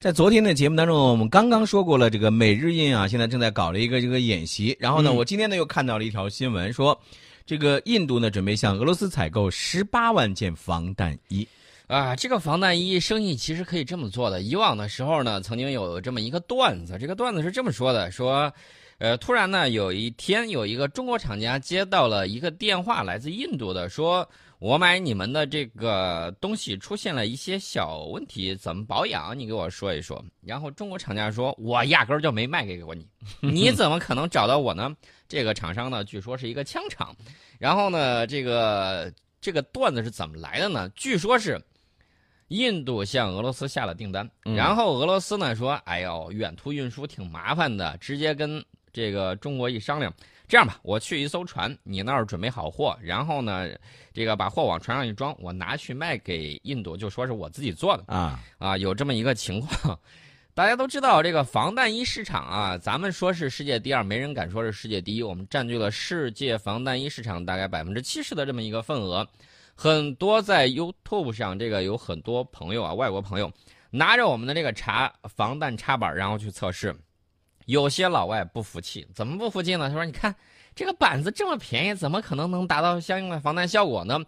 在昨天的节目当中，我们刚刚说过了，这个美日印啊，现在正在搞了一个这个演习。然后呢，嗯我今天呢又看到了一条新闻，说这个印度呢准备向俄罗斯采购十八万件防弹衣。啊，这个防弹衣生意其实可以这么做的。以往的时候呢，曾经有这么一个段子，这个段子是这么说的：说，呃，突然呢，有一天有一个中国厂家接到了一个电话，来自印度的，说我买你们的这个东西出现了一些小问题，怎么保养？你给我说一说。然后中国厂家说，我压根儿就没卖给过你，你怎么可能找到我呢？这个厂商呢，据说是一个枪厂。然后呢，这个这个段子是怎么来的呢？据说是。印度向俄罗斯下了订单，嗯然后俄罗斯呢说：“哎呦，远途运输挺麻烦的，直接跟这个中国一商量，这样吧，我去一艘船，你那儿准备好货，然后呢，这个把货往船上一装，我拿去卖给印度，就说是我自己做的啊，啊，有这么一个情况。大家都知道，这个防弹衣市场啊，咱们说是世界第二，没人敢说是世界第一。我们占据了世界防弹衣市场大概百分之七十的这么一个份额。很多在 YouTube 上，这个有很多朋友啊，外国朋友拿着我们的这个插防弹插板，然后去测试。有些老外不服气，怎么不服气呢？他说：“你看这个板子这么便宜，怎么可能能达到相应的防弹效果呢？”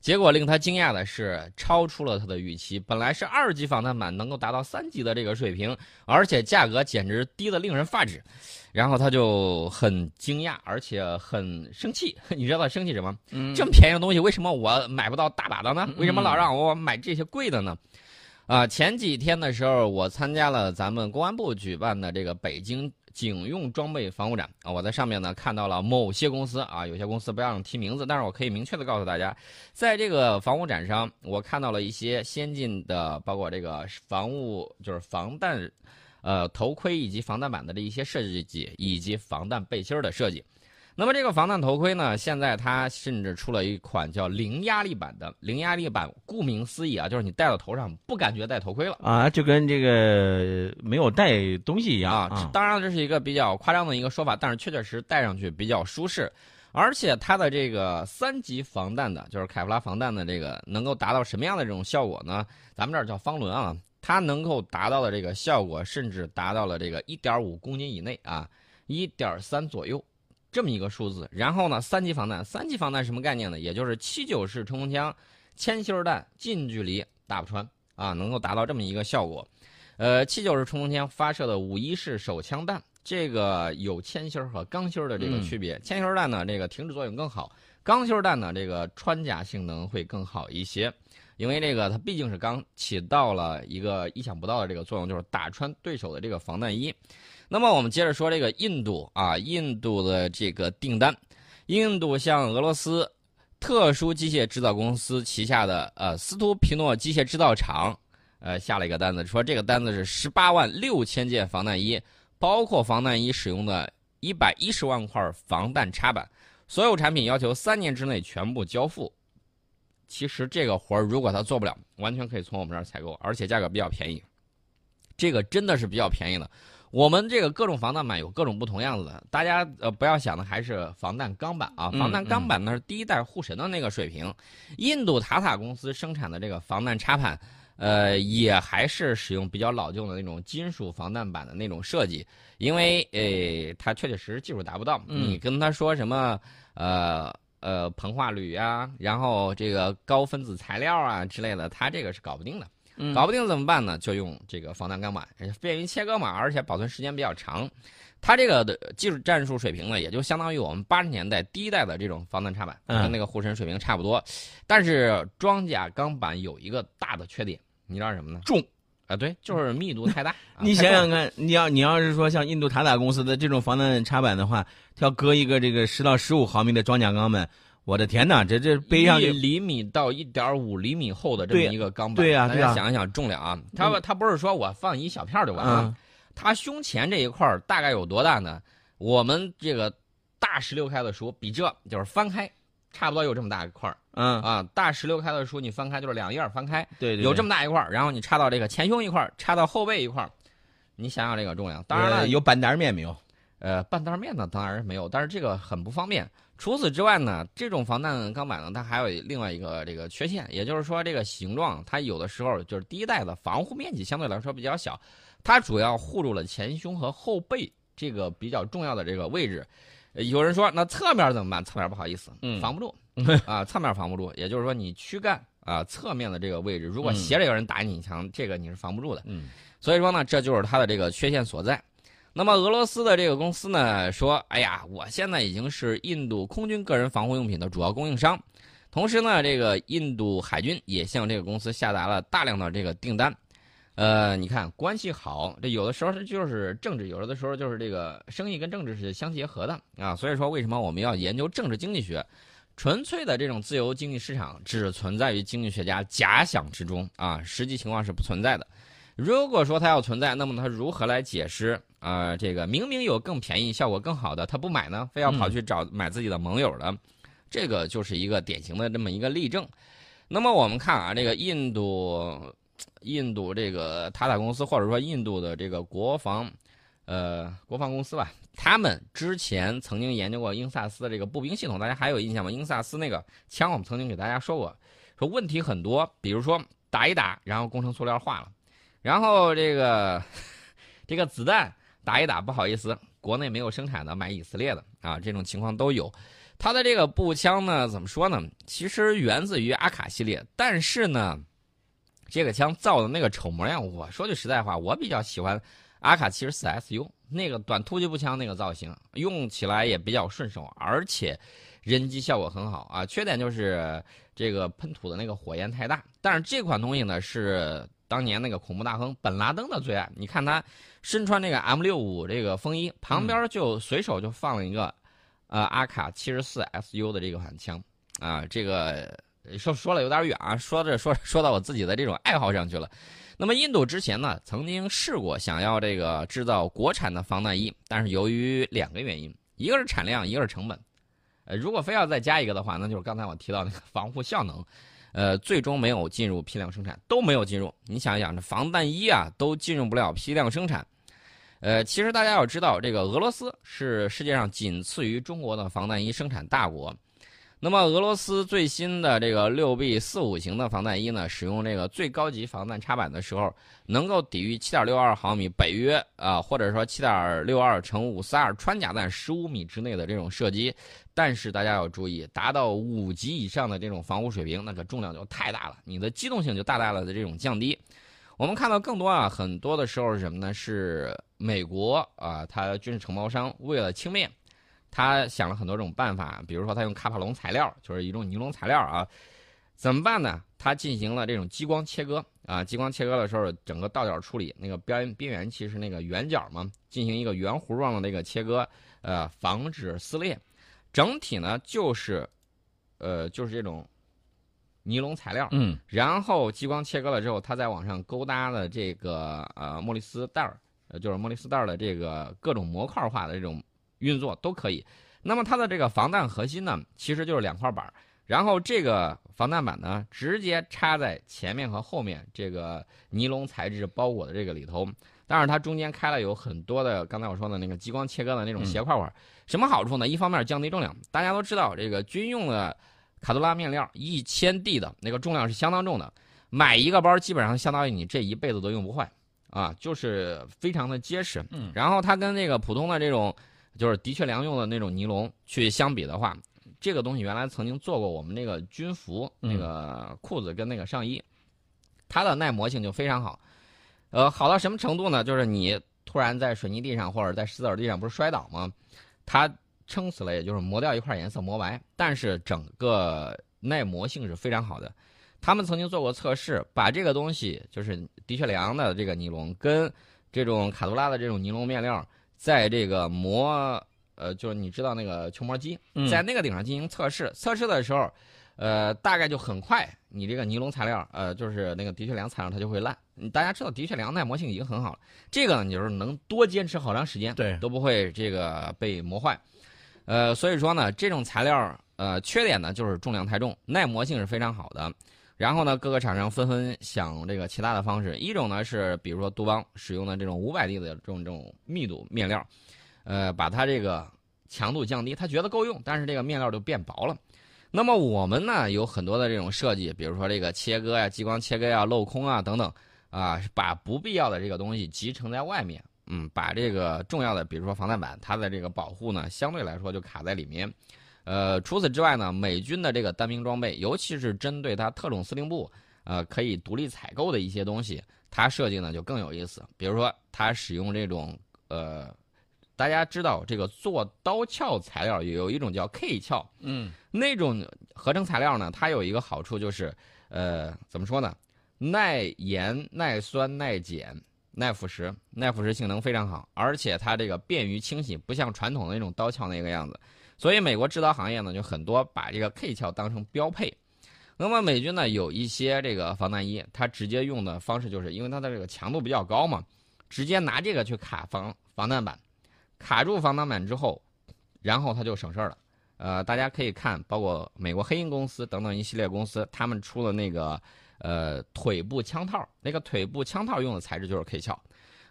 结果令他惊讶的是，超出了他的预期。本来是二级防弹板能够达到三级的这个水平，而且价格简直低得令人发指。然后他就很惊讶，而且很生气。你知道他生气什么？嗯这么便宜的东西，为什么我买不到大把的呢？为什么老让我买这些贵的呢？啊，前几天的时候，我参加了咱们公安部举办的这个北京警用装备防护展啊，我在上面呢看到了某些公司啊，有些公司不让提名字，但是我可以明确的告诉大家，在这个防护展上，我看到了一些先进的，包括这个防务就是防弹，呃头盔以及防弹板的这一些设计，以及防弹背心的设计。那么这个防弹头盔呢，现在它甚至出了一款叫零压力版的。零压力版，顾名思义啊，就是你戴到头上不感觉戴头盔了啊，就跟这个没有戴东西一样啊。当然这是一个比较夸张的一个说法，但是确确实戴上去比较舒适，而且它的这个三级防弹的，就是凯夫拉防弹的这个，能够达到什么样的这种效果呢？咱们这儿叫方轮啊，它能够达到的这个效果，甚至达到了这个一点五公斤以内啊，一点三左右。这么一个数字，然后呢，三级防弹，三级防弹什么概念呢？也就是七九式冲锋枪，铅芯弹近距离打不穿啊，能够达到这么一个效果。呃，七九式冲锋枪发射的五一式手枪弹，这个有铅芯和钢芯的这个区别。铅芯弹呢，这个停止作用更好；钢芯弹呢，这个穿甲性能会更好一些。因为这个它毕竟是钢，起到了一个意想不到的这个作用，就是打穿对手的这个防弹衣。那么我们接着说这个印度啊，印度的这个订单，印度向俄罗斯特殊机械制造公司旗下的呃斯图皮诺机械制造厂，呃下了一个单子，说这个单子是十八万六千件防弹衣，包括防弹衣使用的一百一十万块防弹插板，所有产品要求三年之内全部交付。其实这个活儿如果他做不了，完全可以从我们这儿采购，而且价格比较便宜。这个真的是比较便宜的。我们这个各种防弹板有各种不同样子的，大家呃不要想的还是防弹钢板啊，嗯防弹钢板呢是第一代护神的那个水平。印度塔塔公司生产的这个防弹插板，呃也还是使用比较老旧的那种金属防弹板的那种设计，因为呃它确确实实技术达不到，嗯你跟他说什么呃。呃，硼化铝啊，然后这个高分子材料啊之类的，它这个是搞不定的。嗯搞不定怎么办呢？就用这个防弹钢板，便于切割嘛，而且保存时间比较长。它这个的技术战术水平呢，也就相当于我们八十年代第一代的这种防弹插板，嗯跟那个护身水平差不多。但是装甲钢板有一个大的缺点，你知道什么呢？重啊，对，就是密度太大。啊你想想看，你要你要是说像印度塔塔公司的这种防弹插板的话，它要搁一个这个十到十五毫米的装甲钢板，我的天哪，这这背上一厘米到一点五厘米厚的这么一个钢板，对呀对呀大家想一想重量啊，它它不是说我放一小片儿就完了，嗯它胸前这一块儿大概有多大呢？我们这个大十六开的书比这就是翻开，差不多有这么大一块儿嗯，啊。大十六开的书你翻开就是两页儿翻开，对对，有这么么大一块儿，然后你插到这个前胸一块儿，插到后背一块儿，你想想这个重量。当然了，有板带面没有？呃，半袋面呢当然是没有，但是这个很不方便。除此之外呢，这种防弹钢板呢，它还有另外一个这个缺陷，也就是说这个形状它有的时候就是第一代的防护面积相对来说比较小，它主要护住了前胸和后背这个比较重要的这个位置。有人说那侧面怎么办？侧面不好意思，防不住啊，侧面防不住。也就是说你躯干啊侧面的这个位置，如果斜着有人打你一枪，这个你是防不住的。嗯，所以说呢，这就是它的这个缺陷所在。那么俄罗斯的这个公司呢说，哎呀，我现在已经是印度空军个人防护用品的主要供应商，同时呢，这个印度海军也向这个公司下达了大量的这个订单。呃，你看关系好，这有的时候就是政治，有的时候就是这个生意跟政治是相结合的啊。所以说，为什么我们要研究政治经济学？纯粹的这种自由经济市场只存在于经济学家假想之中啊，实际情况是不存在的。如果说它要存在，那么它如何来解释啊？这个明明有更便宜、效果更好的，他不买呢，非要跑去找买自己的盟友的，这个就是一个典型的这么一个例证。那么我们看啊，这个印度。印度这个塔塔公司，或者说印度的这个国防，呃，国防公司吧，他们之前曾经研究过英萨斯的这个步兵系统，大家还有印象吗？英萨斯那个枪，我们曾经给大家说过，说问题很多，比如说打一打，然后工程塑料化了，然后这个 这个子弹打一打，不好意思，国内没有生产的，买以色列的啊，这种情况都有。它的这个步枪呢，怎么说呢？其实源自于阿卡系列，但是呢。这个枪造的那个丑模样，我说句实在话，我比较喜欢阿卡七十四 SU 那个短突击步枪那个造型，用起来也比较顺手，而且人机效果很好啊。缺点就是这个喷吐的那个火焰太大。但是这款东西呢，是当年那个恐怖大亨本拉登的最爱。你看他身穿这个 M 六五这个风衣，旁边就随手就放了一个呃阿卡七十四 SU 的这款枪啊，这个。说说了有点远啊，说着说说到我自己的这种爱好上去了。那么印度之前呢，曾经试过想要这个制造国产的防弹衣，但是由于两个原因，一个是产量，一个是成本。呃，如果非要再加一个的话，那就是刚才我提到那个防护效能，呃，最终没有进入批量生产，都没有进入。你想一想，这防弹衣啊，都进入不了批量生产。呃，其实大家要知道，这个俄罗斯是世界上仅次于中国的防弹衣生产大国。那么俄罗斯最新的这个六 B 四五型的防弹衣呢，使用这个最高级防弹插板的时候，能够抵御七点六二毫米北约啊，或者说七点六二乘五四二穿甲弹十五米之内的这种射击。但是大家要注意，达到五级以上的这种防护水平，那个重量就太大了，你的机动性就大大的这种降低。我们看到更多啊，很多的时候是什么呢？是美国啊，它军事承包商为了轻便。他想了很多种办法，比如说他用卡帕龙材料，就是一种尼龙材料啊，怎么办呢？他进行了这种激光切割啊，激光切割的时候，整个倒角处理，那个边边缘其实那个圆角嘛，进行一个圆弧状的那个切割，呃，防止撕裂。整体呢就是，呃，就是这种尼龙材料，嗯，然后激光切割了之后，他在往上勾搭了这个呃莫里斯带儿，呃，就是莫里斯带儿的这个各种模块化的这种。运作都可以，那么它的这个防弹核心呢，其实就是两块板然后这个防弹板呢，直接插在前面和后面这个尼龙材质包裹的这个里头，但是它中间开了有很多的，刚才我说的那个激光切割的那种斜块块，什么好处呢？一方面降低重量，大家都知道这个军用的卡杜拉面料一千 D 的那个重量是相当重的，买一个包基本上相当于你这一辈子都用不坏。啊，就是非常的结实。嗯，然后它跟那个普通的这种。就是的确良用的那种尼龙去相比的话，这个东西原来曾经做过我们那个军服那个裤子跟那个上衣，它的耐磨性就非常好，呃，好到什么程度呢？就是你突然在水泥地上或者在石子地上不是摔倒吗？它撑死了也就是磨掉一块颜色磨白，但是整个耐磨性是非常好的。他们曾经做过测试，把这个东西就是的确良的这个尼龙跟这种卡杜拉的这种尼龙面料。在这个磨，呃，就是你知道那个球磨机，在那个顶上进行测试。测试的时候，呃，大概就很快，你这个尼龙材料，呃，就是那个的确良材料，它就会烂。大家知道的确良耐磨性已经很好了，这个呢，你就是能多坚持好长时间，对，都不会这个被磨坏。呃，所以说呢，这种材料，呃，缺点呢就是重量太重，耐磨性是非常好的。然后呢，各个厂商纷纷想这个其他的方式。一种呢是，比如说杜邦使用的这种五百 D 的这种这种密度面料，呃，把它这个强度降低，他觉得够用，但是这个面料就变薄了。那么我们呢有很多的这种设计，比如说这个切割呀、激光切割呀、镂空啊等等，啊，把不必要的这个东西集成在外面，嗯，把这个重要的，比如说防弹板，它的这个保护呢，相对来说就卡在里面。呃，除此之外呢，美军的这个单兵装备，尤其是针对它特种司令部，呃，可以独立采购的一些东西，它设计呢就更有意思。比如说，它使用这种呃。大家知道这个做刀鞘材料有一种叫 K 鞘，嗯，那种合成材料呢，它有一个好处就是，呃，怎么说呢？耐盐、耐酸、耐碱、耐腐蚀，耐腐蚀性能非常好，而且它这个便于清洗，不像传统的那种刀鞘那个样子。所以美国制造行业呢，就很多把这个 K 壳当成标配。那么美军呢，有一些这个防弹衣，它直接用的方式就是因为它的这个强度比较高嘛，直接拿这个去卡防防弹板。卡住防弹板之后，然后它就省事儿了。呃，大家可以看，包括美国黑鹰公司等等一系列公司，他们出了那个呃腿部枪套，那个腿部枪套用的材质就是 K 壳。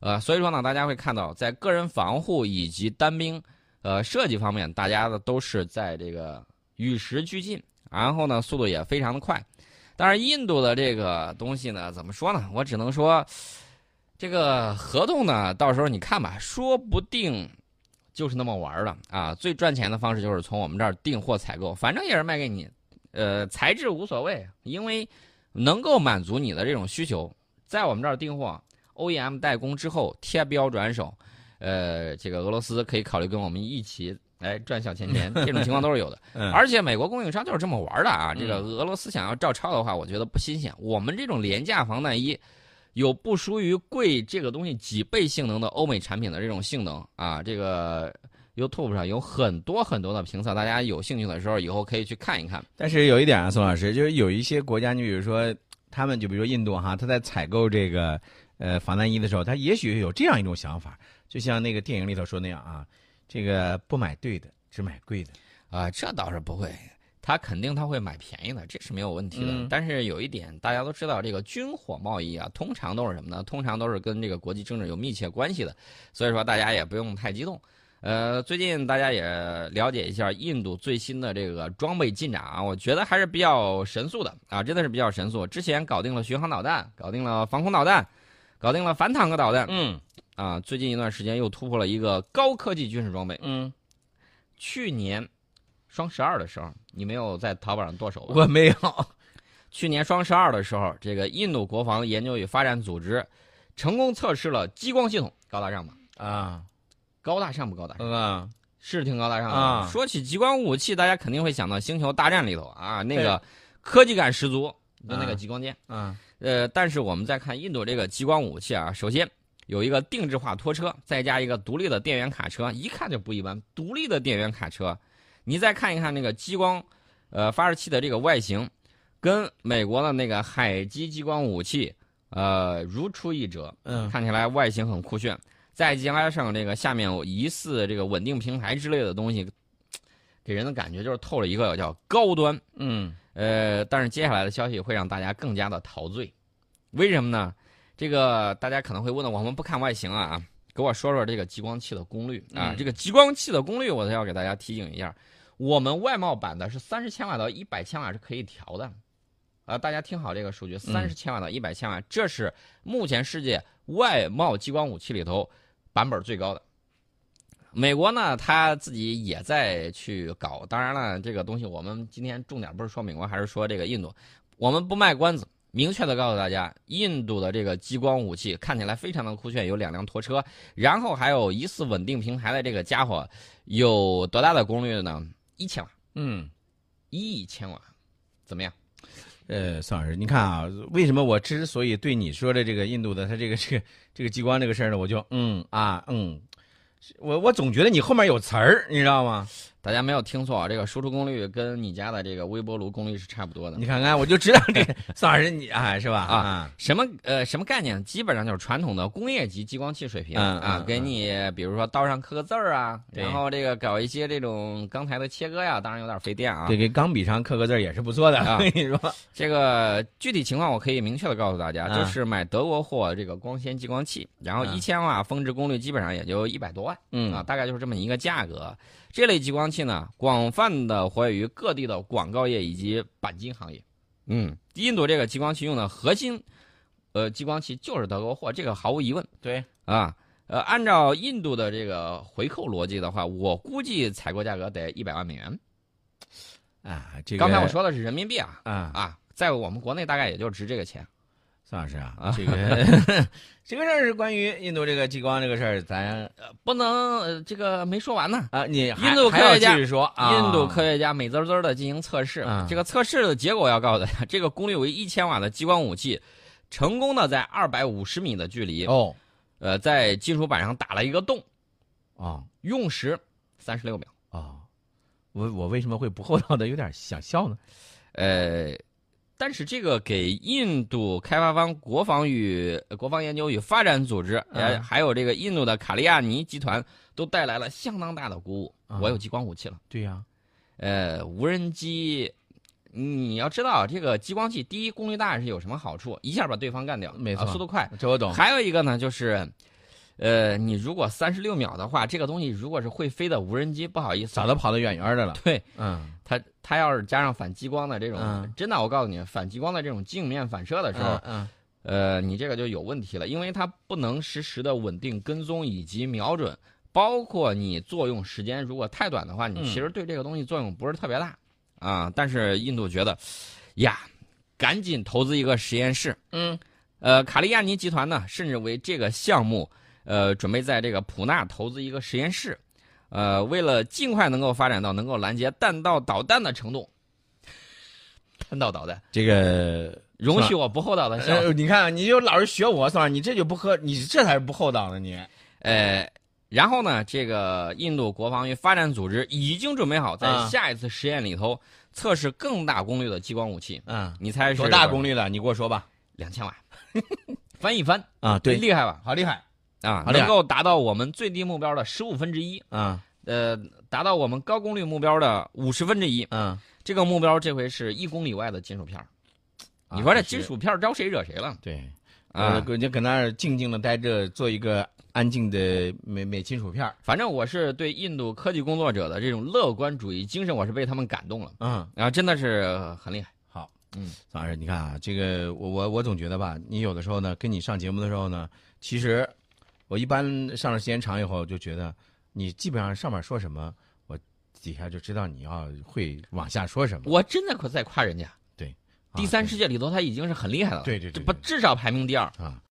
呃，所以说呢，大家会看到，在个人防护以及单兵呃设计方面，大家的都是在这个与时俱进，然后呢，速度也非常的快。但是印度的这个东西呢，怎么说呢？我只能说，这个合同呢，到时候你看吧，说不定。就是那么玩的啊！最赚钱的方式就是从我们这儿订货采购，反正也是卖给你，呃，材质无所谓，因为能够满足你的这种需求，在我们这儿订货，OEM 代工之后贴标转手，呃，这个俄罗斯可以考虑跟我们一起来赚小钱钱，这种情况都是有的。而且美国供应商就是这么玩的啊！这个俄罗斯想要照抄的话，我觉得不新鲜。我们这种廉价防弹衣。有不输于贵这个东西几倍性能的欧美产品的这种性能啊，这个 YouTube 上有很多很多的评测，大家有兴趣的时候以后可以去看一看。但是有一点啊，宋老师，就是有一些国家，你比如说他们就比如说印度哈，他在采购这个呃防弹衣的时候，他也许有这样一种想法，就像那个电影里头说那样啊，这个不买对的，只买贵的啊，这倒是不会。他肯定他会买便宜的，这是没有问题的。但是有一点，大家都知道，这个军火贸易啊，通常都是什么呢？通常都是跟这个国际政治有密切关系的。所以说，大家也不用太激动。呃，最近大家也了解一下印度最新的这个装备进展啊，我觉得还是比较神速的啊，真的是比较神速。之前搞定了巡航导弹，搞定了防空导弹，搞定了反坦克导弹。嗯。啊，最近一段时间又突破了一个高科技军事装备。嗯。去年。双十二的时候，你没有在淘宝上剁手吧？我没有。去年双十二的时候，这个印度国防研究与发展组织成功测试了激光系统，高大上吧？啊，高大上不高大上？嗯，是挺高大上的。说起激光武器，大家肯定会想到《星球大战》里头啊，那个科技感十足，就那个激光剑。嗯。呃，但是我们再看印度这个激光武器啊，首先有一个定制化拖车，再加一个独立的电源卡车，一看就不一般。独立的电源卡车。你再看一看那个激光，呃，发射器的这个外形，跟美国的那个海基激光武器，呃，如出一辙。嗯，看起来外形很酷炫。再加上这个下面疑似这个稳定平台之类的东西，给人的感觉就是透了一个叫高端。嗯，呃，但是接下来的消息会让大家更加的陶醉。为什么呢？这个大家可能会问的，我们不看外形啊，给我说说这个激光器的功率啊。这个激光器的功率，我都要给大家提醒一下。我们外贸版的是三十千瓦到一百千瓦是可以调的，啊，大家听好这个数据，三十千瓦到一百千瓦，这是目前世界外贸激光武器里头版本最高的。美国呢，他自己也在去搞，当然了，这个东西我们今天重点不是说美国，还是说这个印度，我们不卖关子，明确的告诉大家，印度的这个激光武器看起来非常的酷炫，有两辆拖车，然后还有疑似稳定平台的这个家伙，有多大的功率呢？一千瓦，嗯，一千瓦，怎么样？呃，宋老师，你看啊，为什么我之所以对你说的这个印度的它这个这个这个激光这个事儿呢，我就嗯啊嗯，我我总觉得你后面有词儿，你知道吗？大家没有听错啊，这个输出功率跟你家的这个微波炉功率是差不多的。你看看，我就知道这个宋老师你啊，是吧？啊，什么呃什么概念？基本上就是传统的工业级激光器水平啊，给你比如说刀上刻个字儿啊，然后这个搞一些这种钢材的切割呀，当然有点费电啊。对给钢笔上刻个字儿也是不错的。啊我跟你说，这个具体情况我可以明确的告诉大家，嗯就是买德国货这个光纤激光器，然后嗯一千瓦峰值功率基本上也就一百多万。嗯啊，大概就是这么一个价格。这类激光器呢，广泛的活跃于各地的广告业以及钣金行业。嗯，印度这个激光器用的核心，呃，激光器就是德国货，这个毫无疑问对，啊。呃，按照印度的这个回扣逻辑的话，我估计采购价格得一百万美元。啊，这个刚才我说的是人民币啊啊，啊，在我们国内大概也就值这个钱。宋老师啊啊，这个 这个事儿是关于印度这个激光这个事儿，咱不能，呃，这个没说完呢。啊，你还印度科学家继续说啊，印度科学家美滋滋的进行测试，嗯这个测试的结果要告诉大家，这个功率为一千瓦的激光武器，成功的在二百五十米的距离，哦呃，在金属板上打了一个洞，哦用时三十六秒。哦，我我为什么会不厚道的有点想笑呢？呃，但是这个给印度开发方国防与呃国防研究与发展组织，呃，嗯还有这个印度的卡利亚尼集团，都带来了相当大的鼓舞。啊我有激光武器了。对呀，呃，无人机，你要知道，这个激光器第一功率大是有什么好处？一下把对方干掉，没错啊速度快。这我懂。还有一个呢，就是，呃，你如果三十六秒的话，这个东西如果是会飞的无人机，不好意思，早都跑得远远的了。对嗯，它它要是加上反激光的这种，嗯真的，我告诉你，反激光的这种镜面反射的时候，嗯呃，你这个就有问题了，因为它不能实时的稳定跟踪以及瞄准，包括你作用时间如果太短的话，你嗯其实对这个东西作用不是特别大啊。但是印度觉得，呀，赶紧投资一个实验室。嗯呃，卡利亚尼集团呢，甚至为这个项目，呃，准备在这个普纳投资一个实验室，呃，为了尽快能够发展到能够拦截弹道导弹的程度。弹道导弹，这个容许我不厚道的笑。呃，你看，你就老是学我，宋老师，你这就不合，你这才是不厚道呢，你。呃，然后呢，这个印度国防与发展组织已经准备好在啊下一次实验里头测试更大功率的激光武器。嗯，你猜是多大功？率的？你给我说吧。两千瓦，翻一翻，啊，对，厉害吧？好厉害啊，能够达到我们最低目标的十五分之一，啊，呃，达到我们高功率目标的五十分之一。嗯，这个目标这回是一公里外的金属片儿。你说这金属片招谁惹谁了对啊？搁就搁那儿静静的待着，做一个安静的美美金属片儿反正我是对印度科技工作者的这种乐观主义精神，我是被他们感动了，嗯，然后真的是很厉害。好，嗯，宋老师，你看啊，这个我我我总觉得吧，你有的时候呢，跟你上节目的时候呢，其实我一般上了时间长以后，就觉得你基本上上面说什么，我底下就知道你要会往下说什么。我真的可在夸人家。对，第三世界里头他已经是很厉害了，对对对对这不至少排名第二。啊，